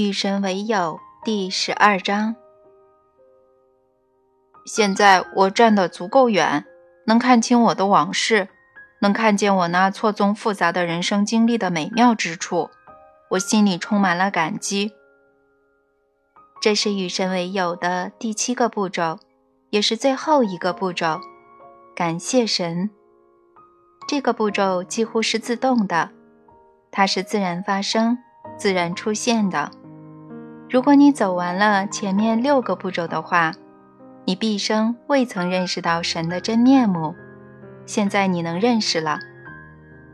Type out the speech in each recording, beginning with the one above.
与神为友第十二章。现在我站得足够远，能看清我的往事，能看见我那错综复杂的人生经历的美妙之处，我心里充满了感激。这是与神为友的第七个步骤，也是最后一个步骤。感谢神。这个步骤几乎是自动的，它是自然发生、自然出现的。如果你走完了前面六个步骤的话，你毕生未曾认识到神的真面目。现在你能认识了。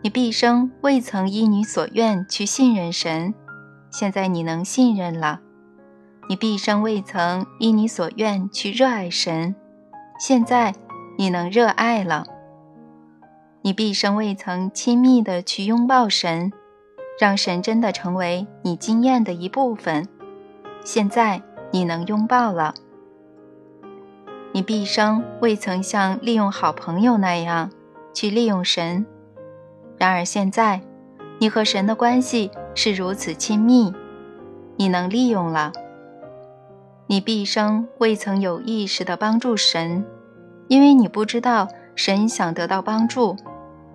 你毕生未曾依你所愿去信任神，现在你能信任了。你毕生未曾依你所愿去热爱神，现在你能热爱了。你毕生未曾亲密的去拥抱神，让神真的成为你经验的一部分。现在你能拥抱了。你毕生未曾像利用好朋友那样去利用神，然而现在，你和神的关系是如此亲密，你能利用了。你毕生未曾有意识地帮助神，因为你不知道神想得到帮助，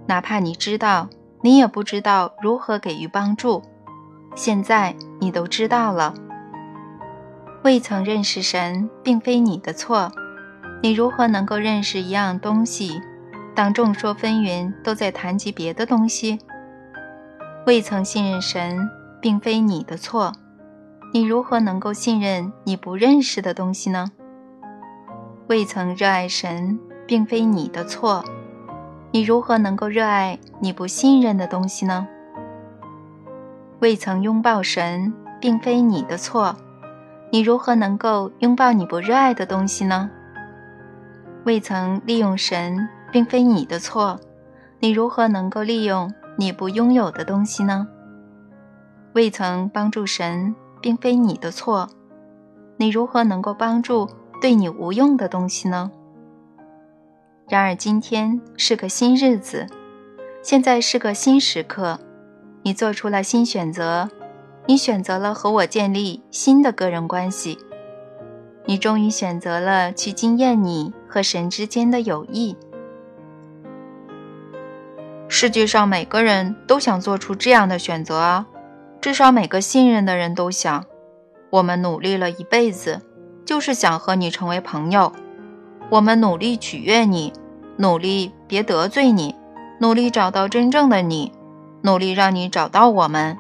哪怕你知道，你也不知道如何给予帮助。现在你都知道了。未曾认识神，并非你的错。你如何能够认识一样东西，当众说纷纭都在谈及别的东西？未曾信任神，并非你的错。你如何能够信任你不认识的东西呢？未曾热爱神，并非你的错。你如何能够热爱你不信任的东西呢？未曾拥抱神，并非你的错。你如何能够拥抱你不热爱的东西呢？未曾利用神，并非你的错。你如何能够利用你不拥有的东西呢？未曾帮助神，并非你的错。你如何能够帮助对你无用的东西呢？然而今天是个新日子，现在是个新时刻，你做出了新选择。你选择了和我建立新的个人关系，你终于选择了去经验你和神之间的友谊。世界上每个人都想做出这样的选择啊，至少每个信任的人都想。我们努力了一辈子，就是想和你成为朋友。我们努力取悦你，努力别得罪你，努力找到真正的你，努力让你找到我们。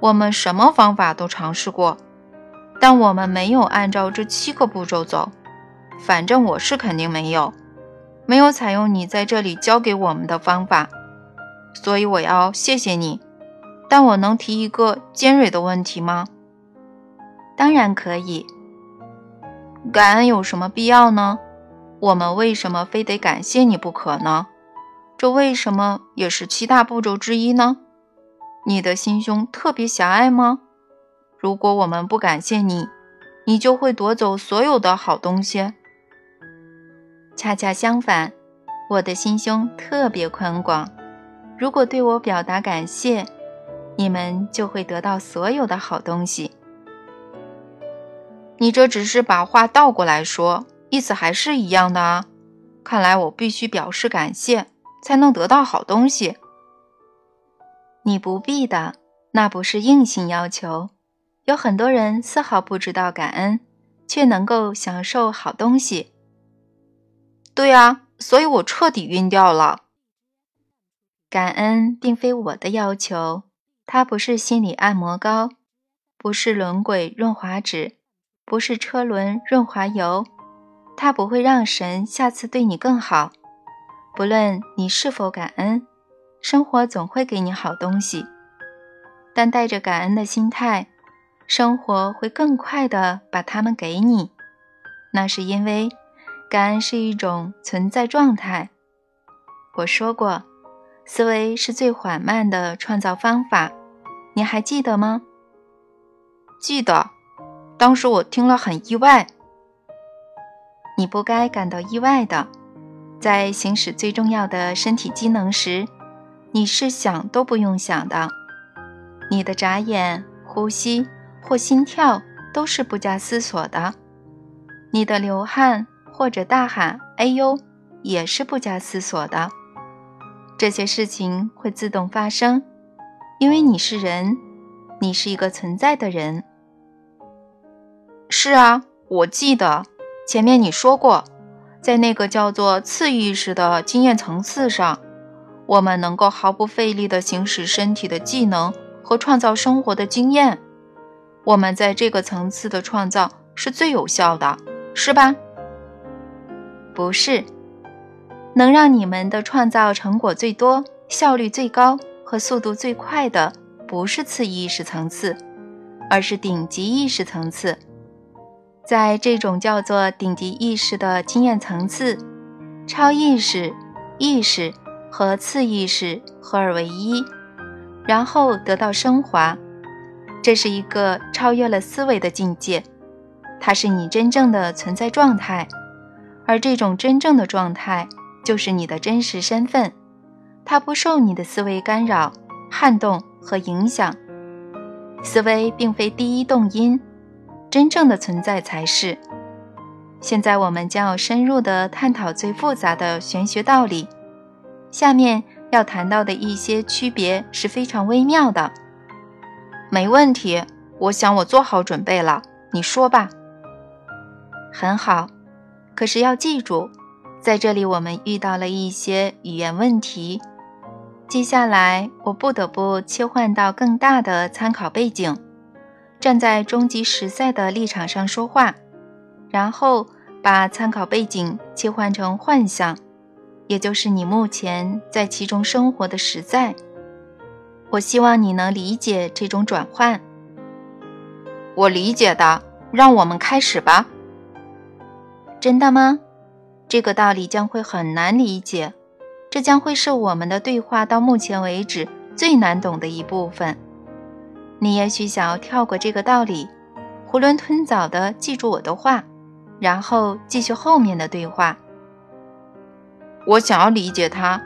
我们什么方法都尝试过，但我们没有按照这七个步骤走。反正我是肯定没有，没有采用你在这里教给我们的方法。所以我要谢谢你。但我能提一个尖锐的问题吗？当然可以。感恩有什么必要呢？我们为什么非得感谢你不可呢？这为什么也是七大步骤之一呢？你的心胸特别狭隘吗？如果我们不感谢你，你就会夺走所有的好东西。恰恰相反，我的心胸特别宽广。如果对我表达感谢，你们就会得到所有的好东西。你这只是把话倒过来说，意思还是一样的啊。看来我必须表示感谢，才能得到好东西。你不必的，那不是硬性要求。有很多人丝毫不知道感恩，却能够享受好东西。对啊，所以我彻底晕掉了。感恩并非我的要求，它不是心理按摩膏，不是轮轨润滑脂，不是车轮润滑油。它不会让神下次对你更好，不论你是否感恩。生活总会给你好东西，但带着感恩的心态，生活会更快的把它们给你。那是因为感恩是一种存在状态。我说过，思维是最缓慢的创造方法，你还记得吗？记得，当时我听了很意外。你不该感到意外的，在行使最重要的身体机能时。你是想都不用想的，你的眨眼、呼吸、或心跳都是不加思索的，你的流汗或者大喊“哎呦”也是不加思索的。这些事情会自动发生，因为你是人，你是一个存在的人。是啊，我记得前面你说过，在那个叫做次意识的经验层次上，我们能够毫不费力地行使身体的技能和创造生活的经验。我们在这个层次的创造是最有效的，是吧？不是，能让你们的创造成果最多、效率最高和速度最快的，不是次意识层次，而是顶级意识层次。在这种叫做顶级意识的经验层次，超意识、意识和次意识合二为一，然后得到升华。这是一个超越了思维的境界，它是你真正的存在状态，而这种真正的状态就是你的真实身份，它不受你的思维干扰、撼动和影响。思维并非第一动因，真正的存在才是。现在我们将要深入地探讨最复杂的玄学道理，下面要谈到的一些区别是非常微妙的。没问题，我想我做好准备了。你说吧。很好，可是要记住，在这里我们遇到了一些语言问题。接下来我不得不切换到更大的参考背景，站在终极实在的立场上说话，然后把参考背景切换成幻象，也就是你目前在其中生活的实在。我希望你能理解这种转换。我理解的，让我们开始吧。真的吗？这个道理将会很难理解，这将会是我们的对话到目前为止最难懂的一部分。你也许想要跳过这个道理，囫囵吞枣地记住我的话，然后继续后面的对话。我想要理解它，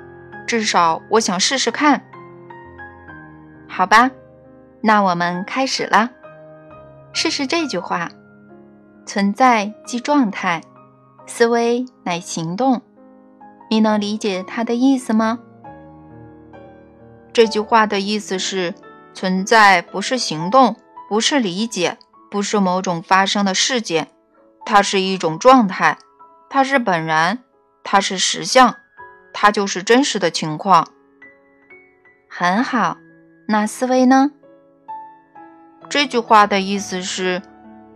至少我想试试看。好吧，那我们开始了。试试这句话：存在即状态，思维乃行动。你能理解它的意思吗？这句话的意思是：存在不是行动，不是理解，不是某种发生的事件，它是一种状态，它是本然，它是实相，它就是真实的情况。很好。那思维呢？这句话的意思是，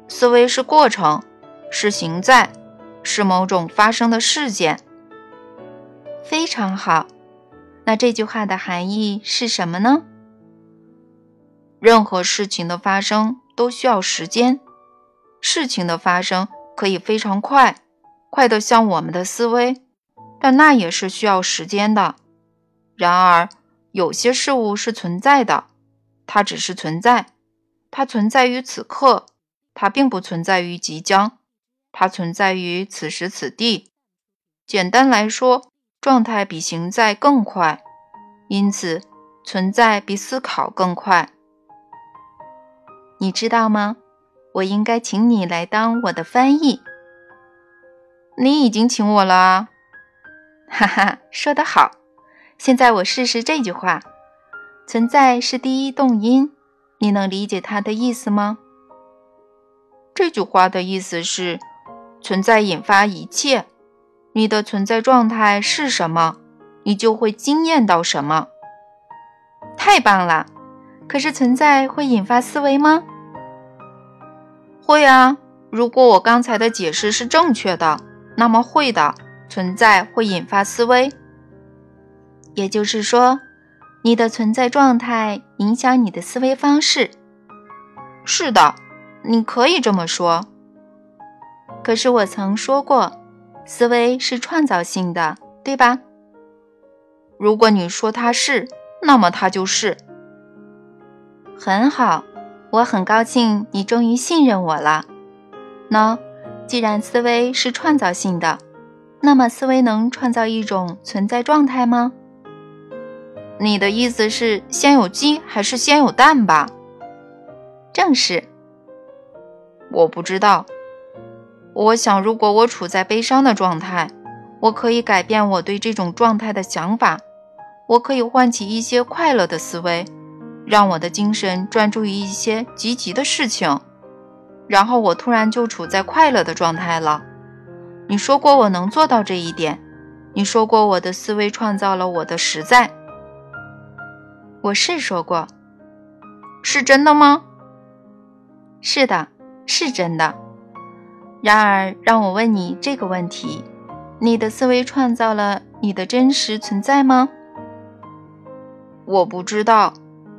思维是过程，是行在，是某种发生的事件。非常好。那这句话的含义是什么呢？任何事情的发生都需要时间，事情的发生可以非常快，快得像我们的思维，但那也是需要时间的。然而。有些事物是存在的，它只是存在，它存在于此刻，它并不存在于即将，它存在于此时此地。简单来说，状态比行在更快，因此存在比思考更快。你知道吗？我应该请你来当我的翻译。你已经请我了啊！哈哈，说得好。现在我试试这句话：存在是第一动因，你能理解它的意思吗？这句话的意思是，存在引发一切。你的存在状态是什么，你就会惊艳到什么。太棒了！可是存在会引发思维吗？会啊！如果我刚才的解释是正确的，那么会的。存在会引发思维。也就是说，你的存在状态影响你的思维方式。是的，你可以这么说。可是我曾说过，思维是创造性的，对吧？如果你说它是，那么它就是。很好，我很高兴你终于信任我了。那既然思维是创造性的，那么思维能创造一种存在状态吗？你的意思是先有鸡还是先有蛋吧？正是，我不知道。我想，如果我处在悲伤的状态，我可以改变我对这种状态的想法，我可以唤起一些快乐的思维，让我的精神专注于一些积极的事情，然后我突然就处在快乐的状态了。你说过我能做到这一点，你说过我的思维创造了我的实在。我是说过，是真的吗？是的，是真的。然而，让我问你这个问题：你的思维创造了你的真实存在吗？我不知道，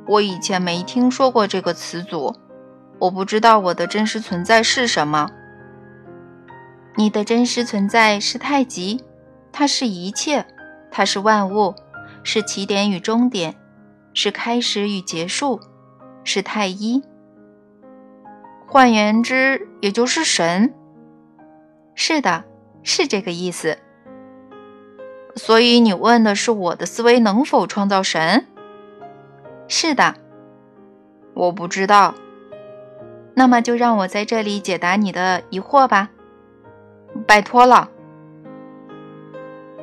我以前没听说过这个词组。我不知道我的真实存在是什么。你的真实存在是太极，它是一切，它是万物，是起点与终点，是开始与结束，是太一。换言之，也就是神。是的，是这个意思。所以你问的是我的思维能否创造神？是的。我不知道。那么就让我在这里解答你的疑惑吧。拜托了。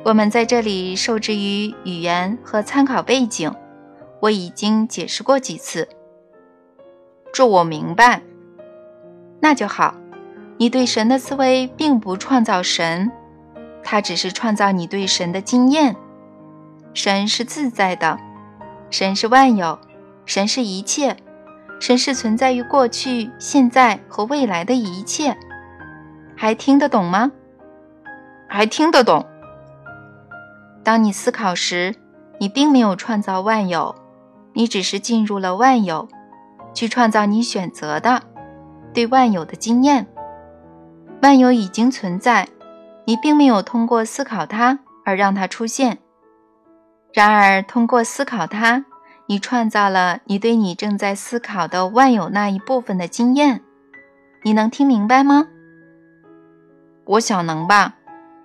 我们在这里受制于语言和参考背景，我已经解释过几次。这我明白。那就好，你对神的思维并不创造神，它只是创造你对神的经验。神是自在的，神是万有，神是一切，神是存在于过去、现在和未来的一切。还听得懂吗？还听得懂。当你思考时，你并没有创造万有，你只是进入了万有，去创造你选择的。对万有的经验，万有已经存在，你并没有通过思考它而让它出现。然而，通过思考它，你创造了你对你正在思考的万有那一部分的经验。你能听明白吗？我想能吧，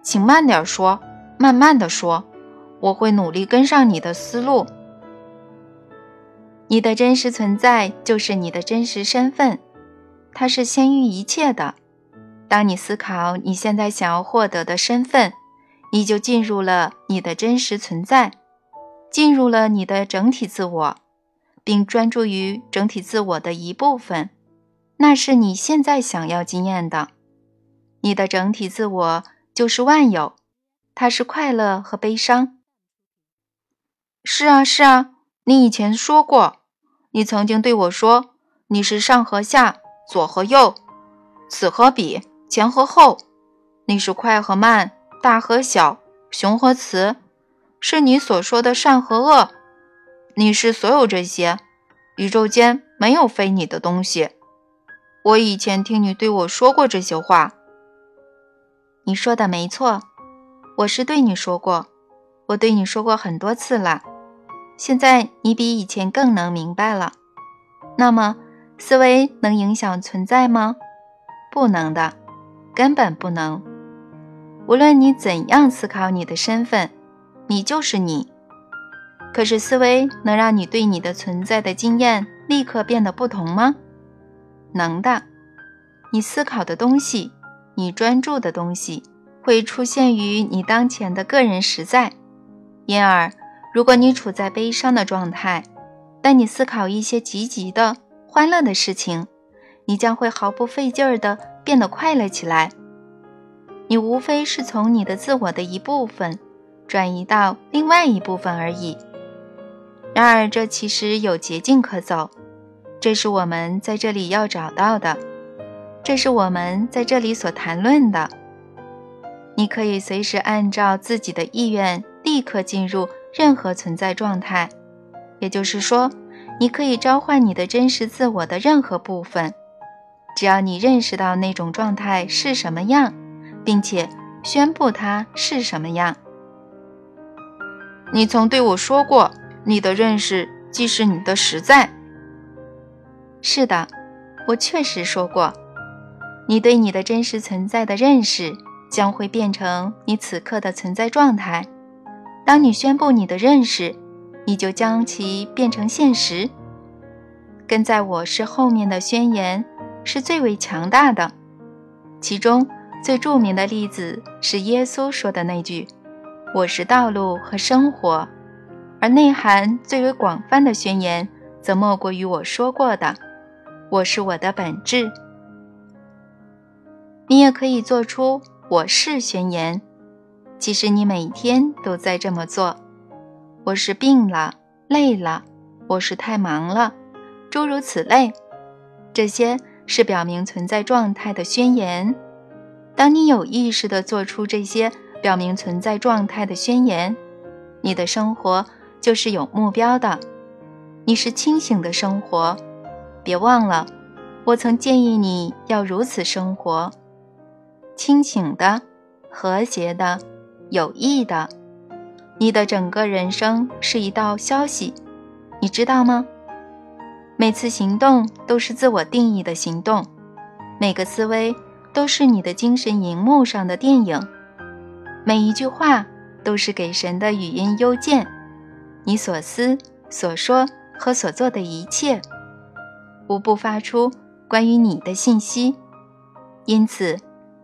请慢点说，慢慢的说，我会努力跟上你的思路。你的真实存在就是你的真实身份。它是先于一切的。当你思考你现在想要获得的身份，你就进入了你的真实存在，进入了你的整体自我，并专注于整体自我的一部分。那是你现在想要经验的。你的整体自我就是万有，它是快乐和悲伤。是啊，是啊，你以前说过，你曾经对我说，你是上和下。左和右，此和彼，前和后，你是快和慢，大和小，雄和雌，是你所说的善和恶。你是所有这些，宇宙间没有非你的东西。我以前听你对我说过这些话。你说的没错，我是对你说过，我对你说过很多次了。现在你比以前更能明白了。那么。思维能影响存在吗？不能的，根本不能。无论你怎样思考你的身份，你就是你。可是思维能让你对你的存在的经验立刻变得不同吗？能的。你思考的东西，你专注的东西，会出现于你当前的个人实在。因而，如果你处在悲伤的状态，但你思考一些积极的。欢乐的事情，你将会毫不费劲儿地变得快乐起来。你无非是从你的自我的一部分转移到另外一部分而已。然而，这其实有捷径可走，这是我们在这里要找到的，这是我们在这里所谈论的。你可以随时按照自己的意愿立刻进入任何存在状态，也就是说。你可以召唤你的真实自我的任何部分，只要你认识到那种状态是什么样，并且宣布它是什么样。你曾对我说过，你的认识即是你的实在。是的，我确实说过，你对你的真实存在的认识将会变成你此刻的存在状态。当你宣布你的认识。你就将其变成现实。跟在我是后面的宣言是最为强大的。其中最著名的例子是耶稣说的那句：“我是道路和生活。”而内涵最为广泛的宣言，则莫过于我说过的：“我是我的本质。”你也可以做出“我是”宣言，其实你每天都在这么做。我是病了、累了，我是太忙了，诸如此类，这些是表明存在状态的宣言。当你有意识地做出这些表明存在状态的宣言，你的生活就是有目标的，你是清醒的生活。别忘了，我曾建议你要如此生活。清醒的、和谐的、有益的，你的整个人生是一道消息，你知道吗？每次行动都是自我定义的行动，每个思维都是你的精神荧幕上的电影，每一句话都是给神的语音邮件。你所思、所说和所做的一切，无不发出关于你的信息，因此。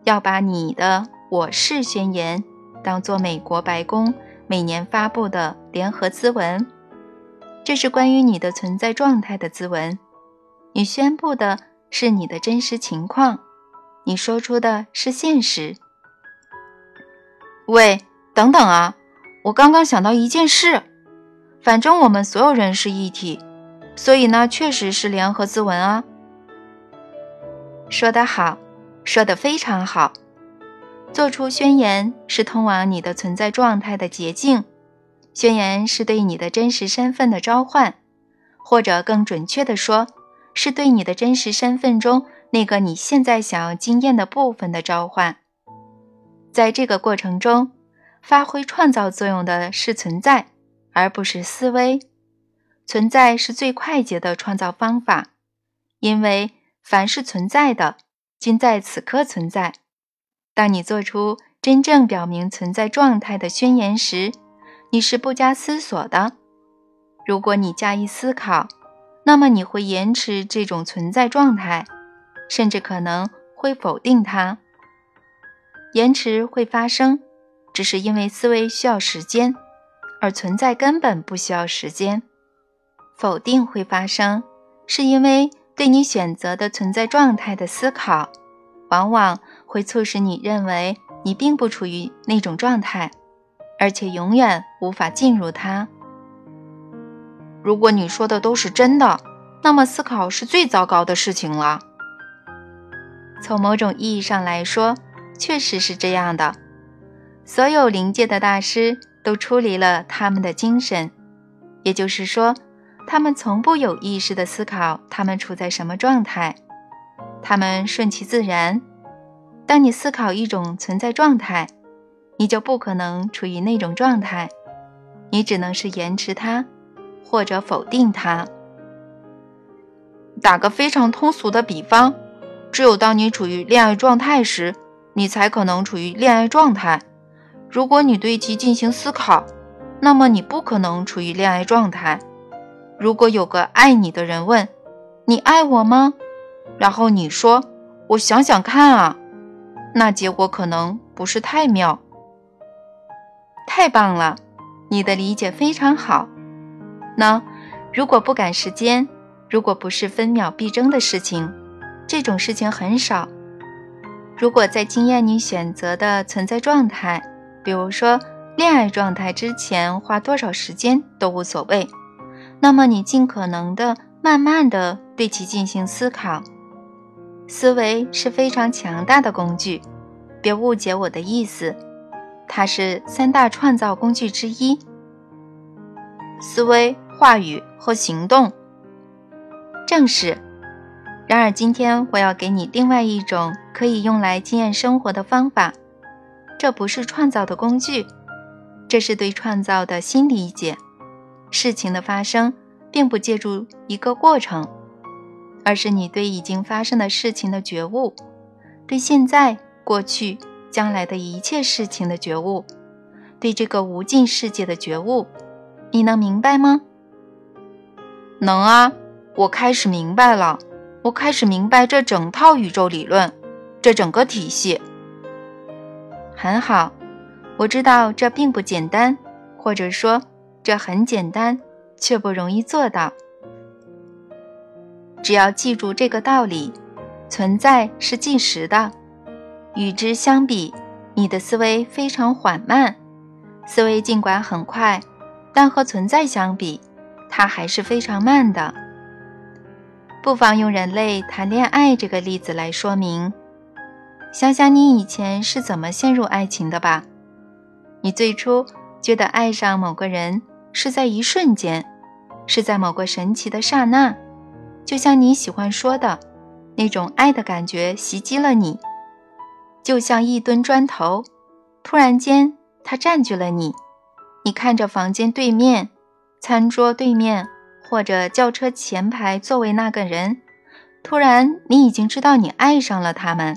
要把你的“我是”宣言当做美国白宫每年发布的联合咨文，这是关于你的存在状态的咨文。你宣布的是你的真实情况，你说出的是现实。喂，等等啊！我刚刚想到一件事，反正我们所有人是一体，所以呢，确实是联合咨文啊。说得好。说得非常好，做出宣言是通往你的存在状态的捷径，宣言是对你的真实身份的召唤，或者更准确地说，是对你的真实身份中那个你现在想要经验的部分的召唤。在这个过程中，发挥创造作用的是存在，而不是思维。存在是最快捷的创造方法，因为凡是存在的。均在此刻存在。当你做出真正表明存在状态的宣言时，你是不加思索的。如果你加以思考，那么你会延迟这种存在状态，甚至可能会否定它。延迟会发生，只是因为思维需要时间，而存在根本不需要时间。否定会发生，是因为。对你选择的存在状态的思考，往往会促使你认为你并不处于那种状态，而且永远无法进入它。如果你说的都是真的，那么思考是最糟糕的事情了。从某种意义上来说，确实是这样的。所有灵界的大师都出离了他们的精神，也就是说。他们从不有意识地思考他们处在什么状态，他们顺其自然。当你思考一种存在状态，你就不可能处于那种状态，你只能是延迟它，或者否定它。打个非常通俗的比方，只有当你处于恋爱状态时，你才可能处于恋爱状态。如果你对其进行思考，那么你不可能处于恋爱状态。如果有个爱你的人问：“你爱我吗？”然后你说：“我想想看啊。”那结果可能不是太妙。太棒了，你的理解非常好。那如果不赶时间，如果不是分秒必争的事情，这种事情很少。如果在经验你选择的存在状态，比如说恋爱状态之前花多少时间都无所谓。那么，你尽可能的慢慢的对其进行思考。思维是非常强大的工具，别误解我的意思，它是三大创造工具之一。思维、话语和行动，正是。然而，今天我要给你另外一种可以用来经验生活的方法。这不是创造的工具，这是对创造的新理解。事情的发生并不借助一个过程，而是你对已经发生的事情的觉悟，对现在、过去、将来的一切事情的觉悟，对这个无尽世界的觉悟。你能明白吗？能啊，我开始明白了。我开始明白这整套宇宙理论，这整个体系。很好，我知道这并不简单，或者说这很简单，却不容易做到。只要记住这个道理：存在是即时的，与之相比，你的思维非常缓慢。思维尽管很快，但和存在相比，它还是非常慢的。不妨用人类谈恋爱这个例子来说明。想想你以前是怎么陷入爱情的吧。你最初觉得爱上某个人是在一瞬间，是在某个神奇的刹那，就像你喜欢说的，那种爱的感觉袭击了你，就像一吨砖头，突然间。他占据了你，你看着房间对面、餐桌对面或者轿车前排座位那个人，突然你已经知道你爱上了他们。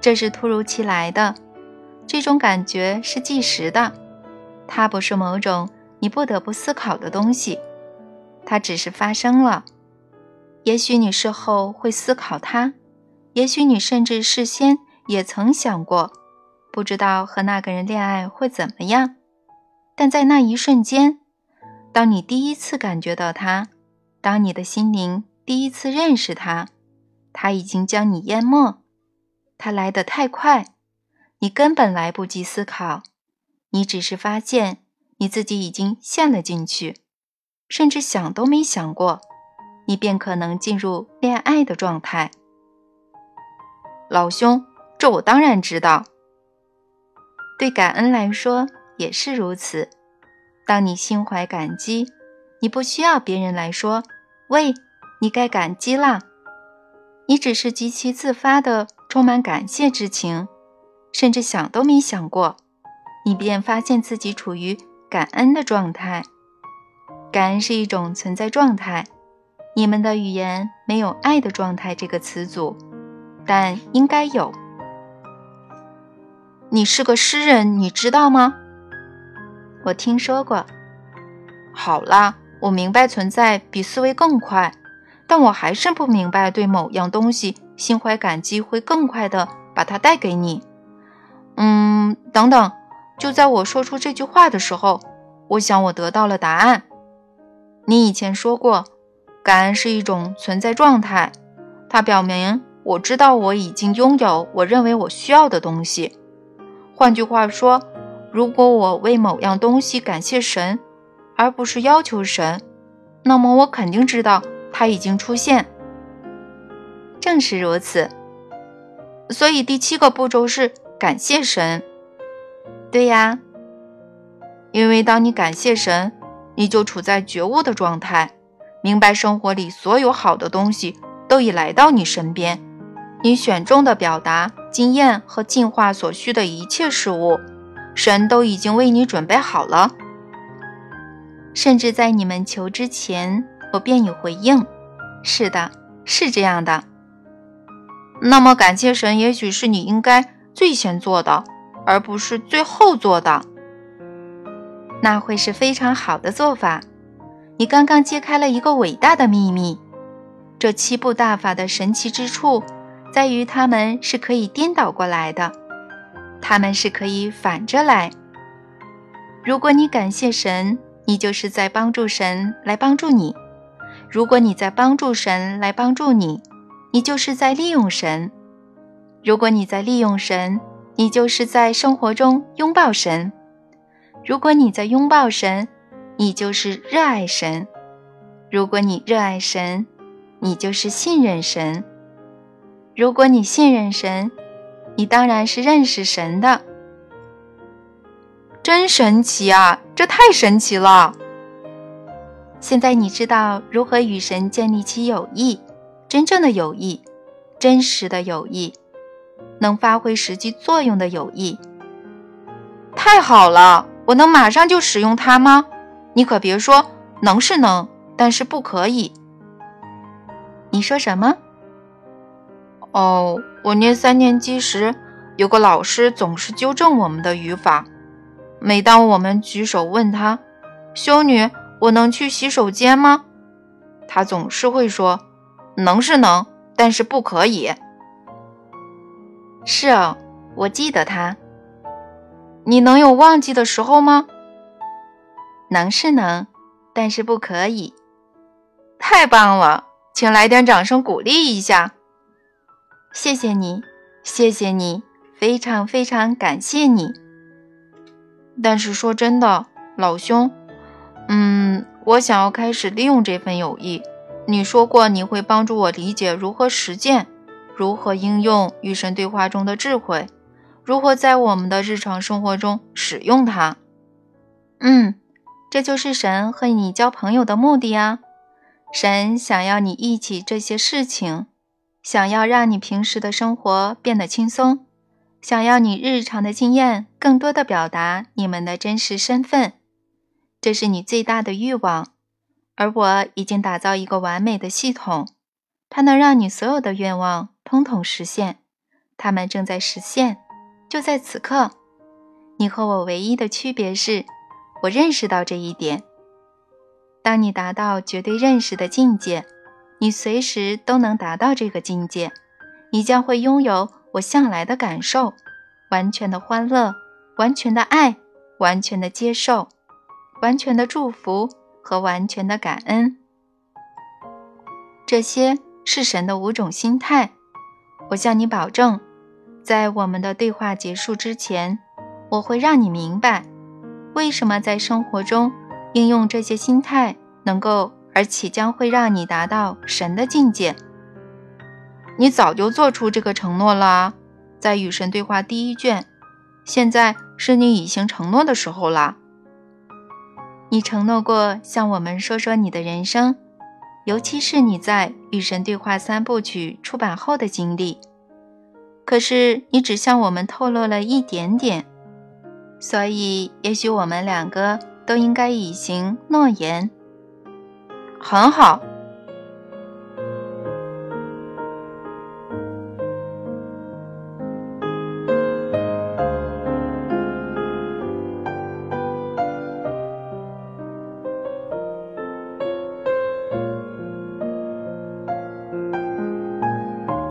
这是突如其来的，这种感觉是即时的，它不是某种你不得不思考的东西，它只是发生了。也许你事后会思考它，也许你甚至事先也曾想过。不知道和那个人恋爱会怎么样，但在那一瞬间，当你第一次感觉到他，当你的心灵第一次认识他，他已经将你淹没。他来得太快，你根本来不及思考，你只是发现你自己已经陷了进去，甚至想都没想过，你便可能进入恋爱的状态。老兄，这我当然知道。对感恩来说也是如此。当你心怀感激，你不需要别人来说：“喂，你该感激啦。”你只是极其自发的充满感谢之情，甚至想都没想过，你便发现自己处于感恩的状态。感恩是一种存在状态。你们的语言没有“爱的状态”这个词组，但应该有。你是个诗人，你知道吗？我听说过。好啦，我明白存在比思维更快，但我还是不明白对某样东西心怀感激会更快的把它带给你。嗯，等等，就在我说出这句话的时候，我想我得到了答案。你以前说过，感恩是一种存在状态，它表明我知道我已经拥有我认为我需要的东西。换句话说，如果我为某样东西感谢神，而不是要求神，那么我肯定知道它已经出现。正是如此。所以第七个步骤是感谢神。对呀，因为当你感谢神，你就处在觉悟的状态，明白生活里所有好的东西都已来到你身边。你选中的表达、经验和进化所需的一切事物，神都已经为你准备好了。甚至在你们求之前，我便已回应。是的，是这样的。那么，感谢神，也许是你应该最先做的，而不是最后做的。那会是非常好的做法。你刚刚揭开了一个伟大的秘密。这七步大法的神奇之处。在于他们是可以颠倒过来的，他们是可以反着来。如果你感谢神，你就是在帮助神来帮助你；如果你在帮助神来帮助你，你就是在利用神；如果你在利用神，你就是在生活中拥抱神；如果你在拥抱神，你就是热爱神；如果你热爱神，你就是信任神。如果你信任神，你当然是认识神的。真神奇啊！这太神奇了。现在你知道如何与神建立起友谊，真正的友谊，真实的友谊，能发挥实际作用的友谊。太好了！我能马上就使用它吗？你可别说，能是能，但是不可以。你说什么？哦，我念三年级时，有个老师总是纠正我们的语法。每当我们举手问他：“修女，我能去洗手间吗？”他总是会说：“能是能，但是不可以。是哦，我记得他。你能有忘记的时候吗？能是能，但是不可以。太棒了，请来点掌声鼓励一下。谢谢你，谢谢你，非常非常感谢你。但是说真的，老兄，嗯，我想要开始利用这份友谊。你说过你会帮助我理解如何实践，如何应用与神对话中的智慧，如何在我们的日常生活中使用它。嗯，这就是神和你交朋友的目的啊！神想要你忆起这些事情，想要让你平时的生活变得轻松。想要你日常的经验更多的表达你们的真实身份，这是你最大的欲望。而我已经打造一个完美的系统，它能让你所有的愿望通通实现。它们正在实现，就在此刻。你和我唯一的区别是，我认识到这一点。当你达到绝对认识的境界，你随时都能达到这个境界，你将会拥有。我向来的感受，完全的欢乐，完全的爱，完全的接受，完全的祝福和完全的感恩，这些是神的五种心态。我向你保证，在我们的对话结束之前，我会让你明白，为什么在生活中应用这些心态能够，而且将会让你达到神的境界。你早就做出这个承诺了，在与神对话第一卷，现在是你履行承诺的时候了。你承诺过向我们说说你的人生，尤其是你在与神对话三部曲出版后的经历。可是你只向我们透露了一点点，所以也许我们两个都应该以行诺言。很好，